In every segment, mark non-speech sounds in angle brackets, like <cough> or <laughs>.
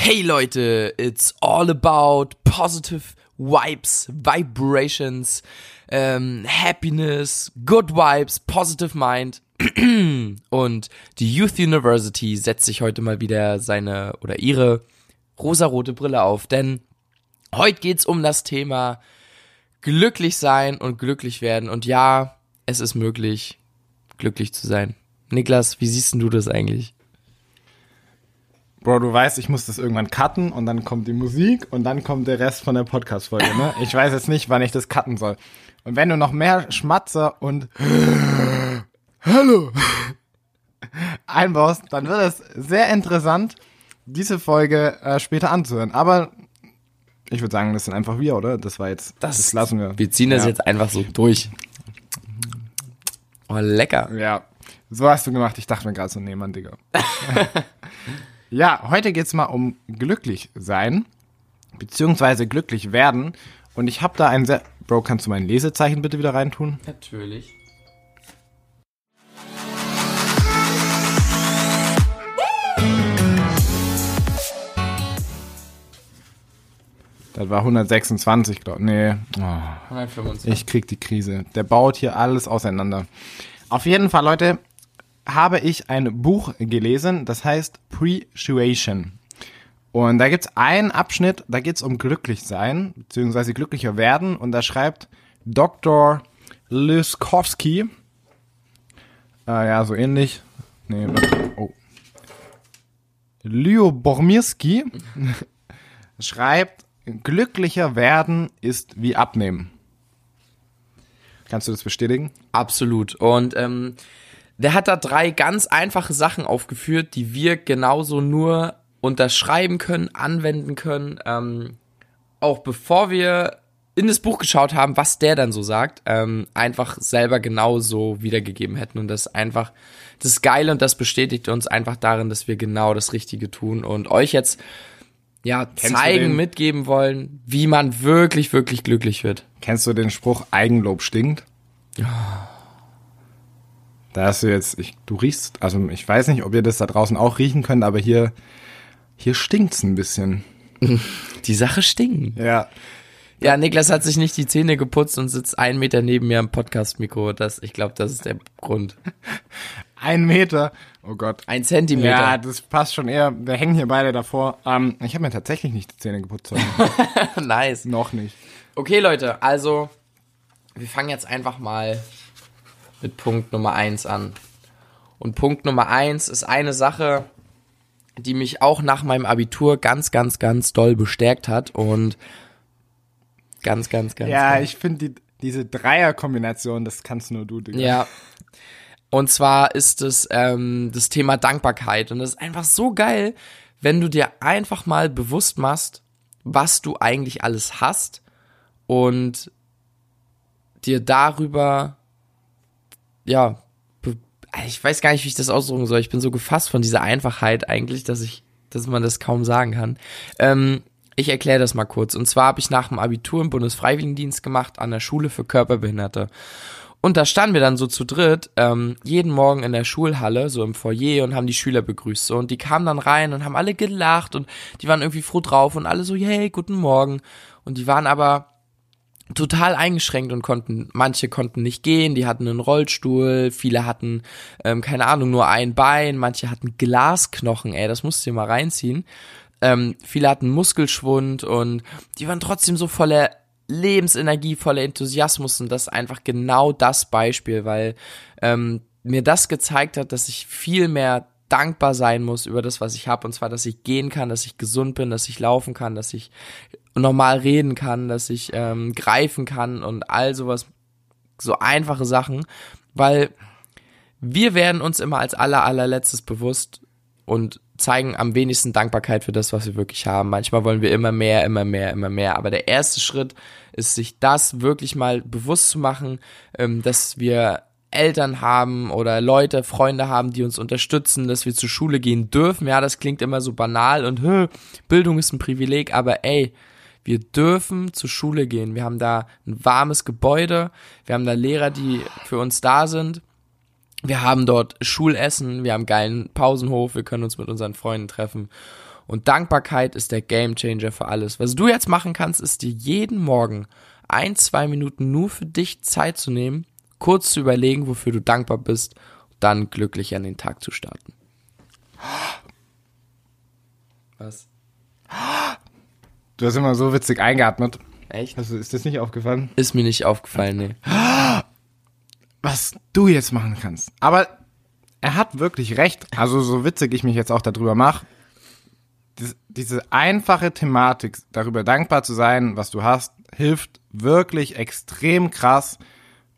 Hey Leute, it's all about positive vibes, vibrations, ähm, happiness, good vibes, positive mind. <clears throat> Und die Youth University setzt sich heute mal wieder seine oder ihre rosarote Brille auf, denn heute geht's um das Thema glücklich sein und glücklich werden. Und ja, es ist möglich, glücklich zu sein. Niklas, wie siehst denn du das eigentlich? Bro, du weißt, ich muss das irgendwann cutten und dann kommt die Musik und dann kommt der Rest von der Podcast-Folge, ne? Ich weiß jetzt nicht, wann ich das cutten soll. Und wenn du noch mehr Schmatzer und Hallo einbaust, dann wird es sehr interessant, diese Folge äh, später anzuhören. Aber ich würde sagen, das sind einfach wir, oder? Das war jetzt, das, das lassen wir. Wir ziehen das ja. jetzt einfach so durch. Oh, lecker. Ja, so hast du gemacht. Ich dachte mir gerade so, nee, Mann, Digga. <laughs> Ja, heute geht's mal um glücklich sein, beziehungsweise glücklich werden. Und ich habe da ein sehr... Bro, kannst du mein Lesezeichen bitte wieder reintun? Natürlich. Das war 126, glaube ich. Nee. Oh. 125. Ich krieg die Krise. Der baut hier alles auseinander. Auf jeden Fall, Leute, habe ich ein Buch gelesen, das heißt Appreciation. Und da gibt's einen Abschnitt, da geht's um glücklich sein, beziehungsweise glücklicher werden. Und da schreibt Dr. Lyskowski, äh, ja, so ähnlich. Nee, oh. Lyobormirski <laughs> schreibt, glücklicher werden ist wie abnehmen. Kannst du das bestätigen? Absolut. Und ähm, der hat da drei ganz einfache Sachen aufgeführt, die wir genauso nur unterschreiben können, anwenden können. Ähm, auch bevor wir in das Buch geschaut haben, was der dann so sagt, ähm, einfach selber genauso wiedergegeben hätten. Und das ist einfach das Geile und das bestätigt uns einfach darin, dass wir genau das Richtige tun und euch jetzt ja Kennst zeigen, mitgeben wollen, wie man wirklich, wirklich glücklich wird. Kennst du den Spruch Eigenlob stinkt? Ja. Da hast du jetzt, ich, du riechst, also ich weiß nicht, ob ihr das da draußen auch riechen könnt, aber hier, hier stinkt's ein bisschen. <laughs> Die Sache stinken. Ja. Ja, Niklas hat sich nicht die Zähne geputzt und sitzt einen Meter neben mir am Podcast-Mikro. Das, ich glaube, das ist der Grund. <laughs> Ein Meter? Oh Gott. Ein Zentimeter. Ja, das passt schon eher. Wir hängen hier beide davor. Ähm, ich habe mir tatsächlich nicht die Zähne geputzt. <laughs> nice. Noch nicht. Okay, Leute, also wir fangen jetzt einfach mal mit Punkt Nummer eins an. Und Punkt Nummer eins ist eine Sache, die mich auch nach meinem Abitur ganz, ganz, ganz doll bestärkt hat und ganz, ganz, ganz. Ja, ganz. ich finde die, diese Dreierkombination, das kannst nur du, Digga. Ja. Und zwar ist es ähm, das Thema Dankbarkeit. Und das ist einfach so geil, wenn du dir einfach mal bewusst machst, was du eigentlich alles hast und dir darüber ja, ich weiß gar nicht, wie ich das ausdrücken soll. Ich bin so gefasst von dieser Einfachheit eigentlich, dass ich, dass man das kaum sagen kann. Ähm, ich erkläre das mal kurz. Und zwar habe ich nach dem Abitur im Bundesfreiwilligendienst gemacht an der Schule für Körperbehinderte. Und da standen wir dann so zu dritt, ähm, jeden Morgen in der Schulhalle, so im Foyer und haben die Schüler begrüßt. So. Und die kamen dann rein und haben alle gelacht und die waren irgendwie froh drauf und alle so, hey, guten Morgen. Und die waren aber total eingeschränkt und konnten, manche konnten nicht gehen, die hatten einen Rollstuhl, viele hatten, ähm, keine Ahnung, nur ein Bein, manche hatten Glasknochen, ey, das musst du dir mal reinziehen. Ähm, viele hatten Muskelschwund und die waren trotzdem so voller Lebensenergie, voller Enthusiasmus und das ist einfach genau das Beispiel, weil ähm, mir das gezeigt hat, dass ich viel mehr dankbar sein muss über das, was ich habe, und zwar, dass ich gehen kann, dass ich gesund bin, dass ich laufen kann, dass ich normal reden kann, dass ich ähm, greifen kann und all sowas, so einfache Sachen, weil wir werden uns immer als aller allerletztes bewusst und zeigen am wenigsten Dankbarkeit für das, was wir wirklich haben. Manchmal wollen wir immer mehr, immer mehr, immer mehr. Aber der erste Schritt ist, sich das wirklich mal bewusst zu machen, ähm, dass wir Eltern haben oder Leute, Freunde haben, die uns unterstützen, dass wir zur Schule gehen dürfen. Ja, das klingt immer so banal und Bildung ist ein Privileg, aber ey, wir dürfen zur Schule gehen. Wir haben da ein warmes Gebäude, wir haben da Lehrer, die für uns da sind. Wir haben dort Schulessen, wir haben geilen Pausenhof, wir können uns mit unseren Freunden treffen. Und Dankbarkeit ist der Gamechanger für alles. Was du jetzt machen kannst, ist dir jeden Morgen ein, zwei Minuten nur für dich Zeit zu nehmen, kurz zu überlegen, wofür du dankbar bist, dann glücklich an den Tag zu starten. Was? Du hast immer so witzig eingeatmet. Echt? Also ist das nicht aufgefallen? Ist mir nicht aufgefallen, nee. Was du jetzt machen kannst. Aber er hat wirklich recht. Also so witzig ich mich jetzt auch darüber mache. Diese einfache Thematik, darüber dankbar zu sein, was du hast, hilft wirklich extrem krass,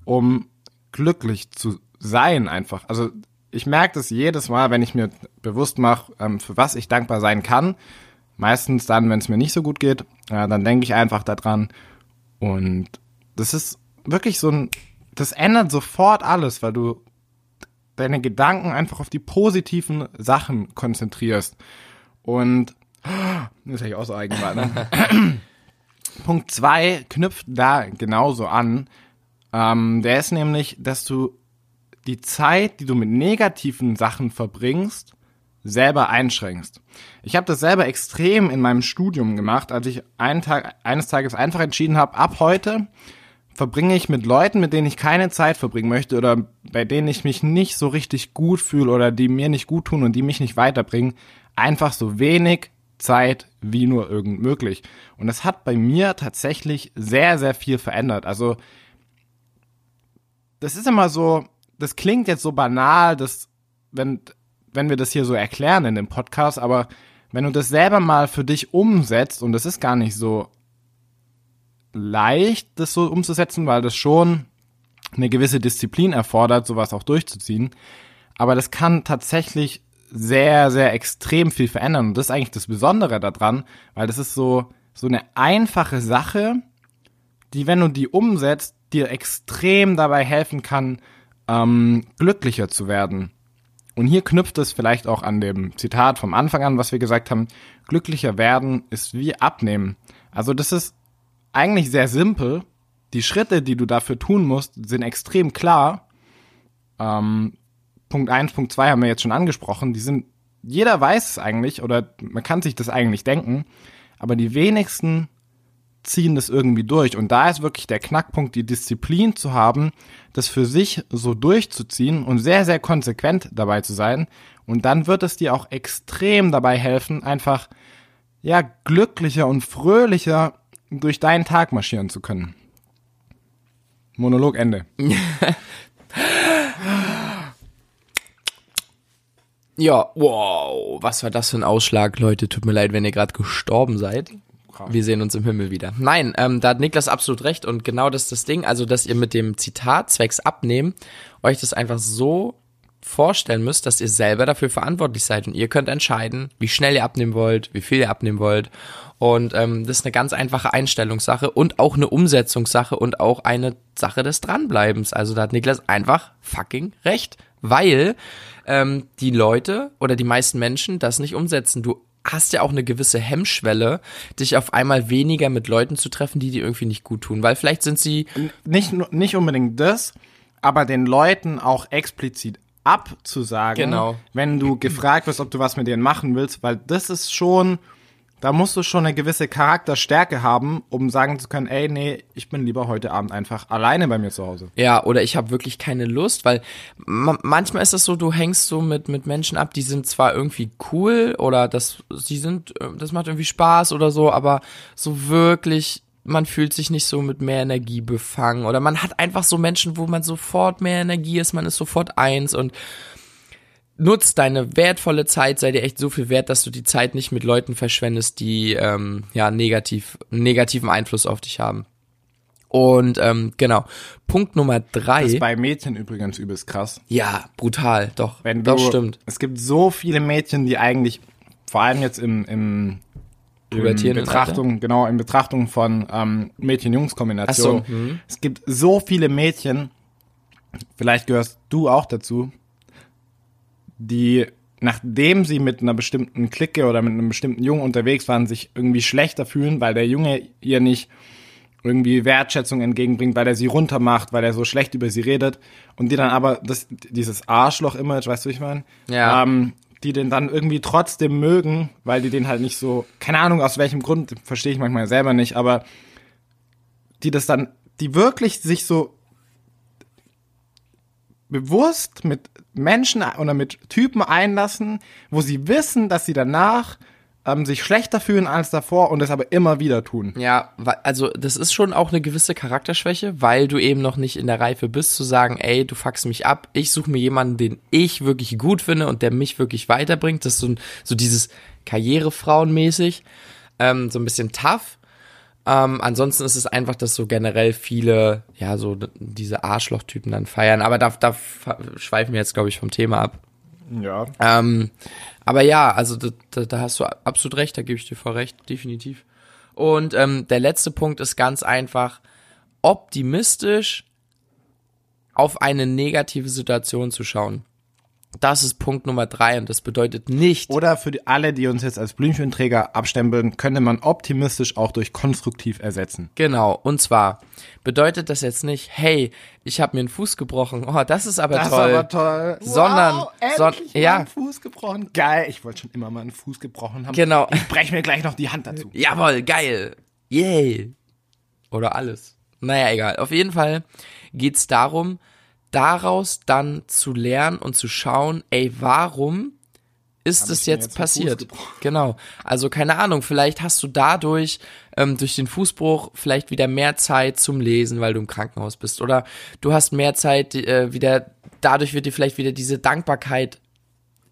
um glücklich zu sein einfach. Also ich merke das jedes Mal, wenn ich mir bewusst mache, ähm, für was ich dankbar sein kann. Meistens dann, wenn es mir nicht so gut geht, äh, dann denke ich einfach daran. Und das ist wirklich so ein, das ändert sofort alles, weil du deine Gedanken einfach auf die positiven Sachen konzentrierst. Und das hätte ich auch so eigenmal. Ne? <laughs> Punkt zwei knüpft da genauso an. Ähm, der ist nämlich, dass du die Zeit, die du mit negativen Sachen verbringst, selber einschränkst. Ich habe das selber extrem in meinem Studium gemacht, als ich einen Tag, eines Tages einfach entschieden habe, ab heute verbringe ich mit Leuten, mit denen ich keine Zeit verbringen möchte oder bei denen ich mich nicht so richtig gut fühle oder die mir nicht gut tun und die mich nicht weiterbringen, einfach so wenig Zeit wie nur irgend möglich. Und das hat bei mir tatsächlich sehr, sehr viel verändert. Also, das ist immer so, das klingt jetzt so banal, dass, wenn, wenn wir das hier so erklären in dem Podcast, aber wenn du das selber mal für dich umsetzt, und das ist gar nicht so leicht, das so umzusetzen, weil das schon eine gewisse Disziplin erfordert, sowas auch durchzuziehen. Aber das kann tatsächlich sehr, sehr extrem viel verändern. Und das ist eigentlich das Besondere daran, weil das ist so, so eine einfache Sache, die, wenn du die umsetzt, dir extrem dabei helfen kann, ähm, glücklicher zu werden. Und hier knüpft es vielleicht auch an dem Zitat vom Anfang an, was wir gesagt haben, glücklicher werden ist wie abnehmen. Also das ist eigentlich sehr simpel. Die Schritte, die du dafür tun musst, sind extrem klar. Ähm, Punkt eins, Punkt zwei haben wir jetzt schon angesprochen. Die sind, jeder weiß es eigentlich oder man kann sich das eigentlich denken, aber die wenigsten ziehen das irgendwie durch. Und da ist wirklich der Knackpunkt, die Disziplin zu haben, das für sich so durchzuziehen und sehr, sehr konsequent dabei zu sein. Und dann wird es dir auch extrem dabei helfen, einfach, ja, glücklicher und fröhlicher durch deinen Tag marschieren zu können. Monolog Ende. <laughs> ja, wow, was war das für ein Ausschlag, Leute? Tut mir leid, wenn ihr gerade gestorben seid. Wir sehen uns im Himmel wieder. Nein, ähm, da hat Niklas absolut recht und genau das ist das Ding, also dass ihr mit dem Zitat zwecks abnehmen euch das einfach so vorstellen müsst, dass ihr selber dafür verantwortlich seid und ihr könnt entscheiden, wie schnell ihr abnehmen wollt, wie viel ihr abnehmen wollt und ähm, das ist eine ganz einfache Einstellungssache und auch eine Umsetzungssache und auch eine Sache des Dranbleibens. Also da hat Niklas einfach fucking recht, weil ähm, die Leute oder die meisten Menschen das nicht umsetzen. Du hast ja auch eine gewisse Hemmschwelle, dich auf einmal weniger mit Leuten zu treffen, die dir irgendwie nicht gut tun, weil vielleicht sind sie nicht nicht unbedingt das, aber den Leuten auch explizit abzusagen, genau. wenn du gefragt wirst, ob du was mit denen machen willst, weil das ist schon da musst du schon eine gewisse Charakterstärke haben, um sagen zu können, ey, nee, ich bin lieber heute Abend einfach alleine bei mir zu Hause. Ja, oder ich habe wirklich keine Lust, weil manchmal ist es so, du hängst so mit mit Menschen ab, die sind zwar irgendwie cool oder das sie sind äh, das macht irgendwie Spaß oder so, aber so wirklich man fühlt sich nicht so mit mehr Energie befangen oder man hat einfach so Menschen, wo man sofort mehr Energie ist, man ist sofort eins und nutzt deine wertvolle Zeit, sei dir echt so viel wert, dass du die Zeit nicht mit Leuten verschwendest, die ähm, ja negativ negativen Einfluss auf dich haben. Und ähm, genau, Punkt Nummer drei. Das ist bei Mädchen übrigens übelst krass. Ja, brutal, doch. Wenn du, doch stimmt. Es gibt so viele Mädchen, die eigentlich, vor allem jetzt im, im, in Betrachtung, Alter. genau, in Betrachtung von ähm, Mädchen-Jungs-Kombination. So, hm. es gibt so viele Mädchen, vielleicht gehörst du auch dazu, die nachdem sie mit einer bestimmten Clique oder mit einem bestimmten Jungen unterwegs waren, sich irgendwie schlechter fühlen, weil der Junge ihr nicht irgendwie Wertschätzung entgegenbringt, weil er sie runtermacht, weil er so schlecht über sie redet und die dann aber das, dieses Arschloch-Image, weißt du, wie ich meine? Ja. Ähm, die den dann irgendwie trotzdem mögen, weil die den halt nicht so, keine Ahnung aus welchem Grund, verstehe ich manchmal selber nicht, aber die das dann, die wirklich sich so bewusst mit Menschen oder mit Typen einlassen, wo sie wissen, dass sie danach ähm, sich schlechter fühlen als davor und es aber immer wieder tun. Ja, also das ist schon auch eine gewisse Charakterschwäche, weil du eben noch nicht in der Reife bist zu sagen, ey, du fuckst mich ab, ich suche mir jemanden, den ich wirklich gut finde und der mich wirklich weiterbringt. Das ist so, so dieses Karrierefrauenmäßig, ähm, so ein bisschen tough. Ähm, ansonsten ist es einfach, dass so generell viele, ja, so diese Arschlochtypen dann feiern. Aber da, da schweifen wir jetzt, glaube ich, vom Thema ab. Ja. Ähm, aber ja, also da, da, hast du absolut recht, da gebe ich dir voll recht, definitiv. Und ähm, der letzte Punkt ist ganz einfach, optimistisch auf eine negative Situation zu schauen. Das ist Punkt Nummer drei und das bedeutet nicht. Oder für die, alle, die uns jetzt als Blümchenträger abstempeln, könnte man optimistisch auch durch konstruktiv ersetzen. Genau. Und zwar bedeutet das jetzt nicht, hey, ich habe mir einen Fuß gebrochen. Oh, das ist aber das toll. Das ist aber toll. Sondern, wow, son ja. einen Fuß gebrochen. Geil. Ich wollte schon immer mal einen Fuß gebrochen haben. Genau. Ich breche mir gleich noch die Hand dazu. Jawohl, geil. Yay. Oder alles. Naja, egal. Auf jeden Fall geht's darum, daraus dann zu lernen und zu schauen, ey, warum ist es jetzt, jetzt passiert? Genau. Also keine Ahnung, vielleicht hast du dadurch ähm, durch den Fußbruch vielleicht wieder mehr Zeit zum Lesen, weil du im Krankenhaus bist. Oder du hast mehr Zeit äh, wieder, dadurch wird dir vielleicht wieder diese Dankbarkeit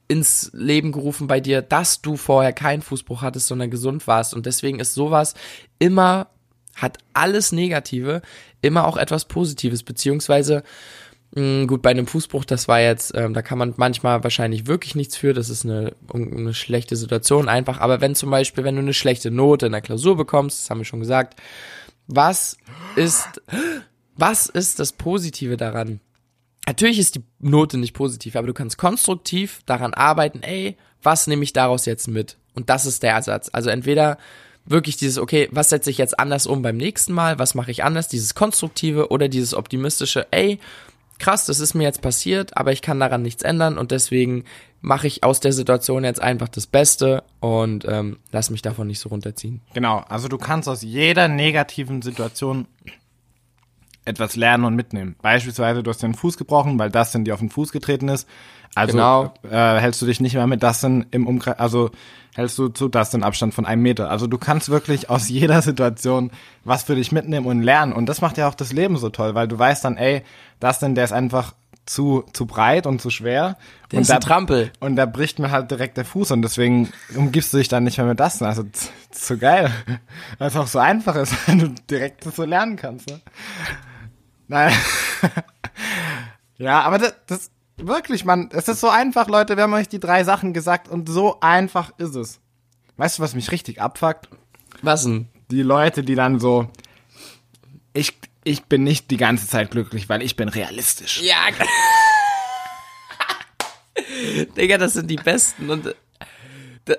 ins Leben gerufen bei dir, dass du vorher keinen Fußbruch hattest, sondern gesund warst. Und deswegen ist sowas immer, hat alles Negative, immer auch etwas Positives, beziehungsweise gut, bei einem Fußbruch, das war jetzt, ähm, da kann man manchmal wahrscheinlich wirklich nichts für, das ist eine, eine schlechte Situation einfach. Aber wenn zum Beispiel, wenn du eine schlechte Note in der Klausur bekommst, das haben wir schon gesagt, was ist, was ist das Positive daran? Natürlich ist die Note nicht positiv, aber du kannst konstruktiv daran arbeiten, ey, was nehme ich daraus jetzt mit? Und das ist der Ersatz. Also entweder wirklich dieses, okay, was setze ich jetzt anders um beim nächsten Mal? Was mache ich anders? Dieses konstruktive oder dieses optimistische, ey, krass, das ist mir jetzt passiert, aber ich kann daran nichts ändern und deswegen mache ich aus der Situation jetzt einfach das Beste und ähm, lass mich davon nicht so runterziehen. Genau, also du kannst aus jeder negativen Situation etwas lernen und mitnehmen. Beispielsweise, du hast den Fuß gebrochen, weil Dustin dir auf den Fuß getreten ist. Also genau. äh, hältst du dich nicht mehr mit Dustin im Umkreis, also hältst du zu Dustin Abstand von einem Meter. Also du kannst wirklich aus <laughs> jeder Situation was für dich mitnehmen und lernen. Und das macht ja auch das Leben so toll, weil du weißt dann, ey, Dustin, der ist einfach zu, zu breit und zu schwer. Der und ist da, Trampel. Und da bricht mir halt direkt der Fuß und deswegen umgibst du dich dann nicht mehr mit Dustin. Also zu geil. <laughs> Weil es auch so einfach ist, <laughs> wenn du direkt so lernen kannst. Ne? Nein. ja, aber das, das wirklich, man, es ist so einfach, Leute. Wir haben euch die drei Sachen gesagt und so einfach ist es. Weißt du, was mich richtig abfuckt? Was denn? Die Leute, die dann so, ich, ich bin nicht die ganze Zeit glücklich, weil ich bin realistisch. Ja. <laughs> Digga, das sind die Besten und <laughs>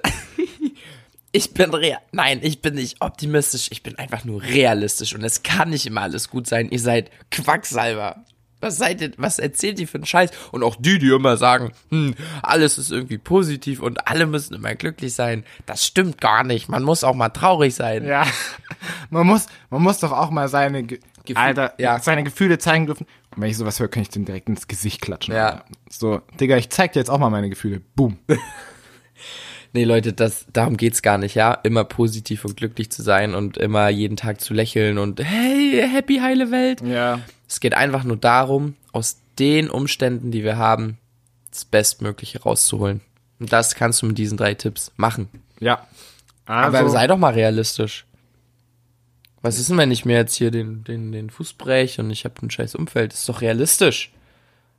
ich bin real. Nein, ich bin nicht optimistisch, ich bin einfach nur realistisch und es kann nicht immer alles gut sein. Ihr seid Quacksalber. Was seid ihr, was erzählt ihr für einen Scheiß? Und auch die, die immer sagen, hm, alles ist irgendwie positiv und alle müssen immer glücklich sein. Das stimmt gar nicht. Man muss auch mal traurig sein. Ja. <laughs> Man muss, man muss doch auch mal seine, Ge Gefühl, Alter, ja. seine Gefühle zeigen dürfen. Und wenn ich sowas höre, kann ich den direkt ins Gesicht klatschen. Ja. Alter. So, Digga, ich zeig dir jetzt auch mal meine Gefühle. Boom. <laughs> Nee, Leute, das, darum geht's gar nicht, ja. Immer positiv und glücklich zu sein und immer jeden Tag zu lächeln und hey, happy, heile Welt. Ja. Es geht einfach nur darum, aus den Umständen, die wir haben, das Bestmögliche rauszuholen. Und das kannst du mit diesen drei Tipps machen. Ja. Also. Aber sei doch mal realistisch. Was ist denn, wenn ich mir jetzt hier den, den, den Fuß breche und ich habe ein scheiß Umfeld? Das ist doch realistisch.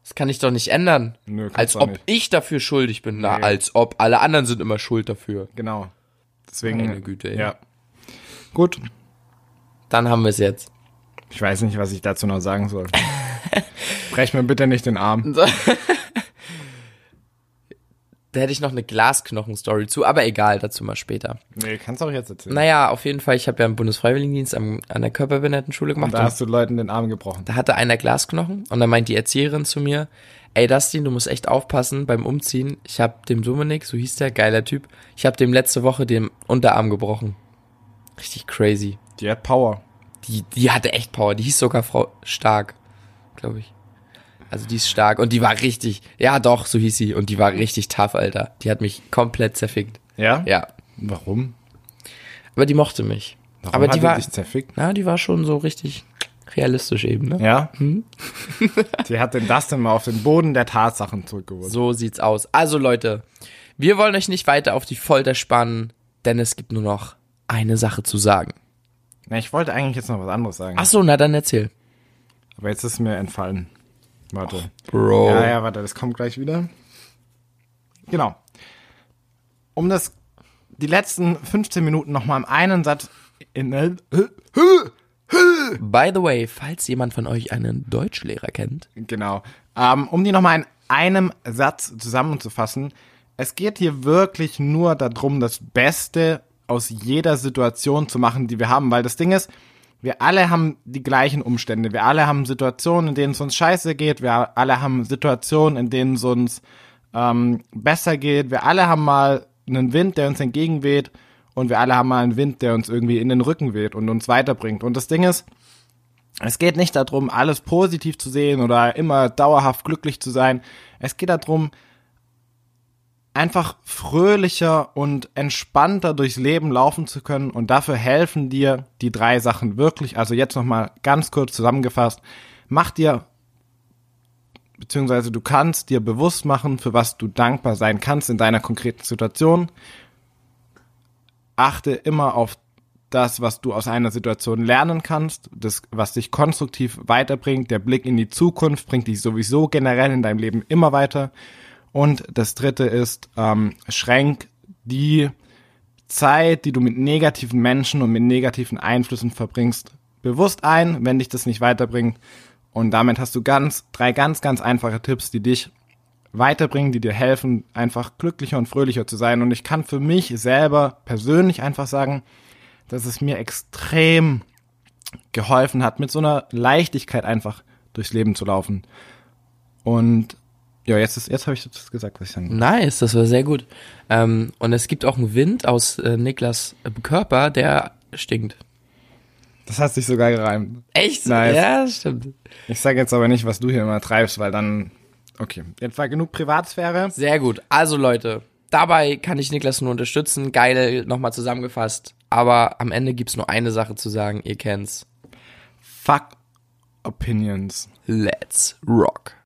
Das kann ich doch nicht ändern. Nö, als ob nicht. ich dafür schuldig bin. Na, als ob alle anderen sind immer schuld dafür. Genau. Deswegen. Meine Güte, ey. Ja. Gut. Dann haben wir es jetzt. Ich weiß nicht, was ich dazu noch sagen soll. Brech mir bitte nicht den Arm. Da hätte ich noch eine Glasknochen-Story zu, aber egal, dazu mal später. Nee, kannst du auch jetzt erzählen. Naja, auf jeden Fall, ich habe ja einen Bundesfreiwilligendienst am, an der Körperbehindertenschule gemacht. Und da hast du Leuten den Arm gebrochen. Da hatte einer Glasknochen und dann meint die Erzieherin zu mir, Ey, Dustin, du musst echt aufpassen beim Umziehen. Ich hab dem Dominik, so hieß der, geiler Typ, ich hab dem letzte Woche den Unterarm gebrochen. Richtig crazy. Die hat Power. Die, die hatte echt Power. Die hieß sogar Frau Stark, glaube ich. Also die ist stark und die war richtig, ja doch, so hieß sie. Und die war richtig tough, Alter. Die hat mich komplett zerfickt. Ja? Ja. Warum? Aber die mochte mich. Warum Aber hat die war, dich zerfickt? na, die war schon so richtig realistisch eben, ne? Ja? Hm? <laughs> Die hat den Dustin mal auf den Boden der Tatsachen zurückgeholt. So sieht's aus. Also Leute, wir wollen euch nicht weiter auf die Folter spannen, denn es gibt nur noch eine Sache zu sagen. Na, ich wollte eigentlich jetzt noch was anderes sagen. Ach so, na dann erzähl. Aber jetzt ist mir entfallen. Warte. Bro. Ja, ja, warte, das kommt gleich wieder. Genau. Um das, die letzten 15 Minuten nochmal im einen Satz in, By the way, falls jemand von euch einen Deutschlehrer kennt. Genau. Ähm, um die nochmal in einem Satz zusammenzufassen. Es geht hier wirklich nur darum, das Beste aus jeder Situation zu machen, die wir haben. Weil das Ding ist, wir alle haben die gleichen Umstände. Wir alle haben Situationen, in denen es uns scheiße geht. Wir alle haben Situationen, in denen es uns ähm, besser geht. Wir alle haben mal einen Wind, der uns entgegenweht. Und wir alle haben mal einen Wind, der uns irgendwie in den Rücken weht und uns weiterbringt. Und das Ding ist, es geht nicht darum, alles positiv zu sehen oder immer dauerhaft glücklich zu sein. Es geht darum, einfach fröhlicher und entspannter durchs Leben laufen zu können. Und dafür helfen dir die drei Sachen wirklich. Also jetzt nochmal ganz kurz zusammengefasst. Mach dir, beziehungsweise du kannst dir bewusst machen, für was du dankbar sein kannst in deiner konkreten Situation. Achte immer auf das, was du aus einer Situation lernen kannst, das, was dich konstruktiv weiterbringt. Der Blick in die Zukunft bringt dich sowieso generell in deinem Leben immer weiter. Und das dritte ist, ähm, schränk die Zeit, die du mit negativen Menschen und mit negativen Einflüssen verbringst, bewusst ein, wenn dich das nicht weiterbringt. Und damit hast du ganz, drei ganz, ganz einfache Tipps, die dich weiterbringen, die dir helfen, einfach glücklicher und fröhlicher zu sein. Und ich kann für mich selber persönlich einfach sagen, dass es mir extrem geholfen hat, mit so einer Leichtigkeit einfach durchs Leben zu laufen. Und ja, jetzt, ist, jetzt habe ich das gesagt, was ich sagen wollte. Nice, das war sehr gut. Ähm, und es gibt auch einen Wind aus äh, Niklas Körper, der stinkt. Das hat sich sogar gereimt. Echt? Nice. Ja, stimmt. Ich sage jetzt aber nicht, was du hier immer treibst, weil dann. Okay, jetzt war genug Privatsphäre. Sehr gut. Also Leute, dabei kann ich Niklas nur unterstützen. Geil, nochmal zusammengefasst. Aber am Ende gibt's nur eine Sache zu sagen, ihr kennt's. Fuck Opinions. Let's rock.